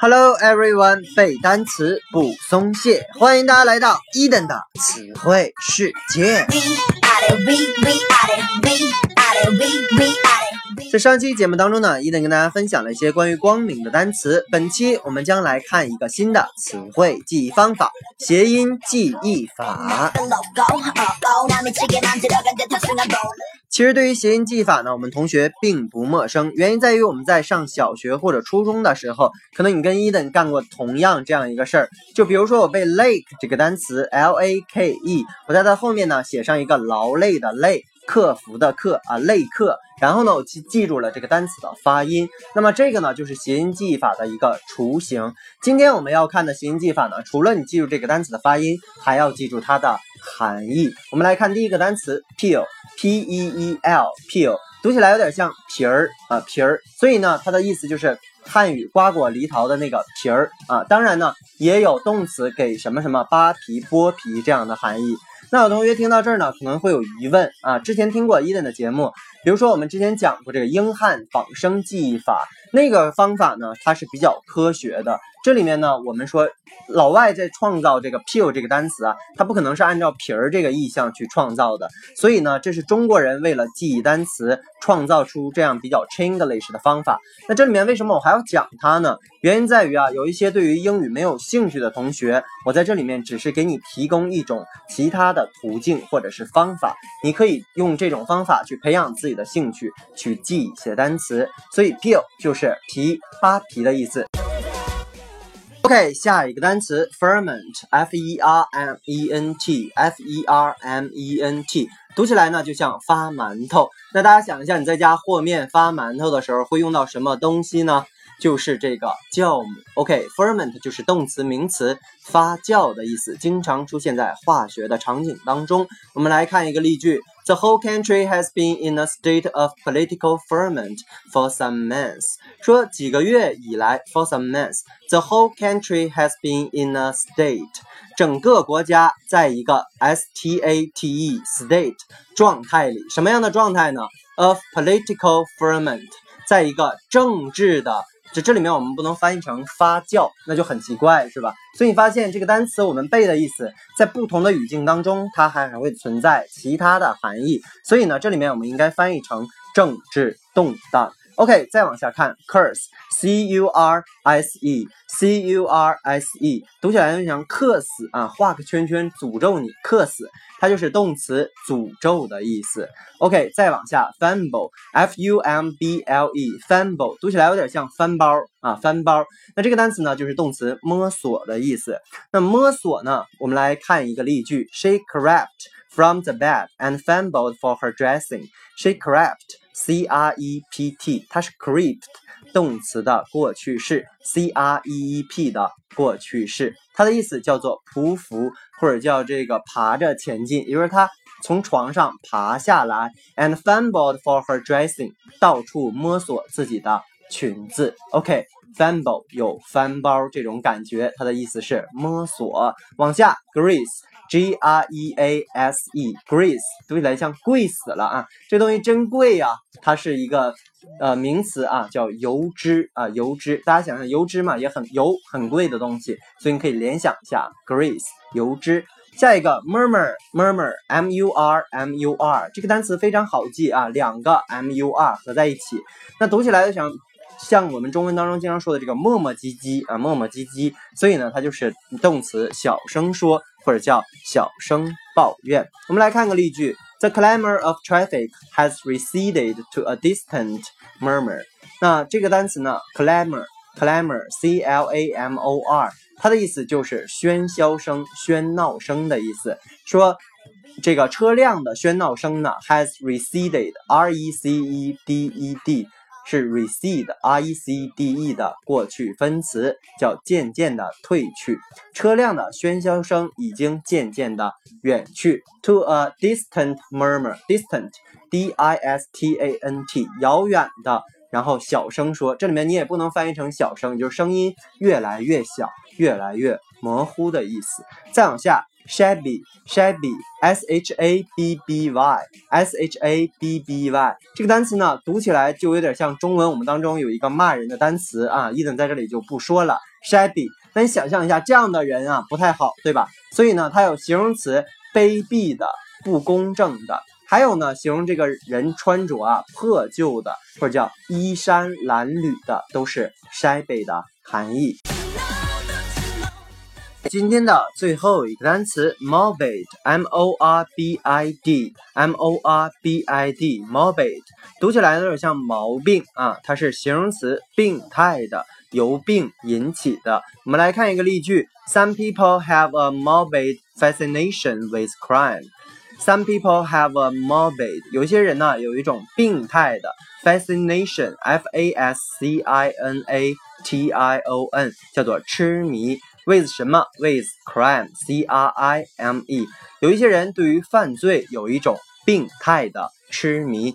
Hello everyone，背单词不松懈，欢迎大家来到伊登的词汇世界。在上期节目当中呢，伊登跟大家分享了一些关于光明的单词。本期我们将来看一个新的词汇记忆方法——谐音记忆法。其实对于谐音记法呢，我们同学并不陌生。原因在于我们在上小学或者初中的时候，可能你跟伊登干过同样这样一个事儿。就比如说我背 lake 这个单词，l a k e，我在它后面呢写上一个劳累的累。克服的克啊，累克。然后呢，我记记住了这个单词的发音。那么这个呢，就是谐音记法的一个雏形。今天我们要看的谐音记法呢，除了你记住这个单词的发音，还要记住它的含义。我们来看第一个单词 peel，p e e l，peel，读起来有点像皮儿啊皮儿，所以呢，它的意思就是汉语瓜果梨桃的那个皮儿啊。当然呢，也有动词给什么什么扒皮剥皮这样的含义。那有同学听到这儿呢，可能会有疑问啊。之前听过伊登的节目，比如说我们之前讲过这个英汉仿生记忆法，那个方法呢，它是比较科学的。这里面呢，我们说老外在创造这个 peel 这个单词啊，它不可能是按照皮儿这个意象去创造的。所以呢，这是中国人为了记忆单词，创造出这样比较 Chinglish 的方法。那这里面为什么我还要讲它呢？原因在于啊，有一些对于英语没有兴趣的同学，我在这里面只是给你提供一种其他的途径或者是方法，你可以用这种方法去培养自己的兴趣，去记一些单词。所以 peel 就是是皮扒皮的意思。OK，下一个单词 ferment，f e r m e n t，f e r m e n t，读起来呢就像发馒头。那大家想一下，你在家和面发馒头的时候会用到什么东西呢？就是这个酵母，OK，ferment 就是动词名词，发酵的意思，经常出现在化学的场景当中。我们来看一个例句 ：The whole country has been in a state of political ferment for some months。说几个月以来，for some months，the whole country has been in a state，整个国家在一个 s t a t e state 状态里，什么样的状态呢？Of political ferment，在一个政治的。 这这里面我们不能翻译成发酵，那就很奇怪，是吧？所以你发现这个单词我们背的意思，在不同的语境当中，它还还会存在其他的含义。所以呢，这里面我们应该翻译成政治动荡。OK，再往下看，curse，c u r s e，c u r s e，读起来就像克死啊，画个圈圈，诅咒你，克死，它就是动词诅咒的意思。OK，再往下，fumble，f u m b l e，fumble，读起来有点像翻包啊，翻包。那这个单词呢，就是动词摸索的意思。那摸索呢，我们来看一个例句，She crept from the bed and fumbled for her dressing. She crept. C R E P T，它是 crept 动词的过去式，C R E E P 的过去式，它的意思叫做匍匐或者叫这个爬着前进，也就是他从床上爬下来，and fumbled for her dressing，到处摸索自己的裙子。OK，fumble 有翻包这种感觉，它的意思是摸索。往下，Greece。G R E A S E，Grease，读起来像贵死了啊！这东西真贵呀，它是一个呃名词啊，叫油脂啊，油脂。大家想想，油脂嘛，也很油，很贵的东西，所以你可以联想一下，Grease，油脂。下一个，murmur，murmur，M U R M U R，这个单词非常好记啊，两个 M U R 合在一起，那读起来就想。像我们中文当中经常说的这个磨磨唧唧啊，磨磨唧唧，所以呢，它就是动词小声说或者叫小声抱怨。我们来看个例句：The clamor of traffic has receded to a distant murmur。那这个单词呢，clamor，clamor，C L A M O R，它的意思就是喧嚣声、喧闹声的意思。说这个车辆的喧闹声呢，has receded，R E C E D E D。是 recede，r e c d e 的过去分词，叫渐渐的退去。车辆的喧嚣声已经渐渐的远去。To a distant murmur，distant，d i s t a n t，遥远的。然后小声说，这里面你也不能翻译成小声，就是声音越来越小，越来越模糊的意思。再往下。Shabby shabby s h a b b y s h a b b y 这个单词呢，读起来就有点像中文我们当中有一个骂人的单词啊，伊等在这里就不说了。shabby。那你想象一下，这样的人啊不太好，对吧？所以呢，它有形容词卑鄙的、不公正的，还有呢，形容这个人穿着啊破旧的，或者叫衣衫褴褛的，都是 shabby 的含义。今天的最后一个单词 morbid，m o r b i d，m o r b i d，morbid，读起来有点像毛病啊，它是形容词，病态的，由病引起的。我们来看一个例句：Some people have a morbid fascination with crime. Some people have a morbid，有些人呢有一种病态的 fascination，f a s c i n a t i o n，叫做痴迷。 With 什么？with crime，c r i m e。有一些人对于犯罪有一种病态的痴迷。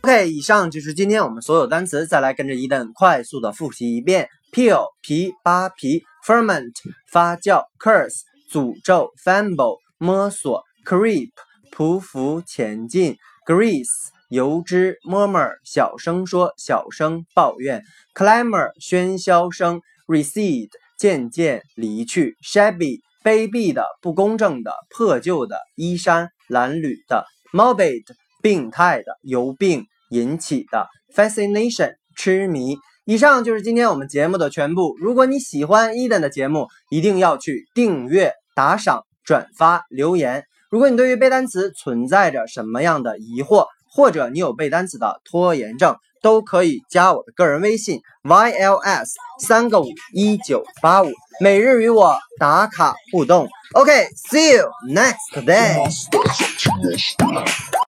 OK，以上就是今天我们所有单词，再来跟着伊登快速的复习一遍：peel 皮扒皮，ferment 发酵，curse 诅咒，fumble 摸索，creep 匍匐前进，grease 油脂，murmur 小声说，小声抱怨，clamor 喧嚣声。Recede 渐渐离去，shabby 卑鄙的、不公正的、破旧的、衣衫褴褛的，morbid 病态的、由病引起的，fascination 痴迷。以上就是今天我们节目的全部。如果你喜欢 Eden 的节目，一定要去订阅、打赏、转发、留言。如果你对于背单词存在着什么样的疑惑，或者你有背单词的拖延症，都可以加我的个人微信 yls 三个五一九八五，每日与我打卡互动。OK，see you next day。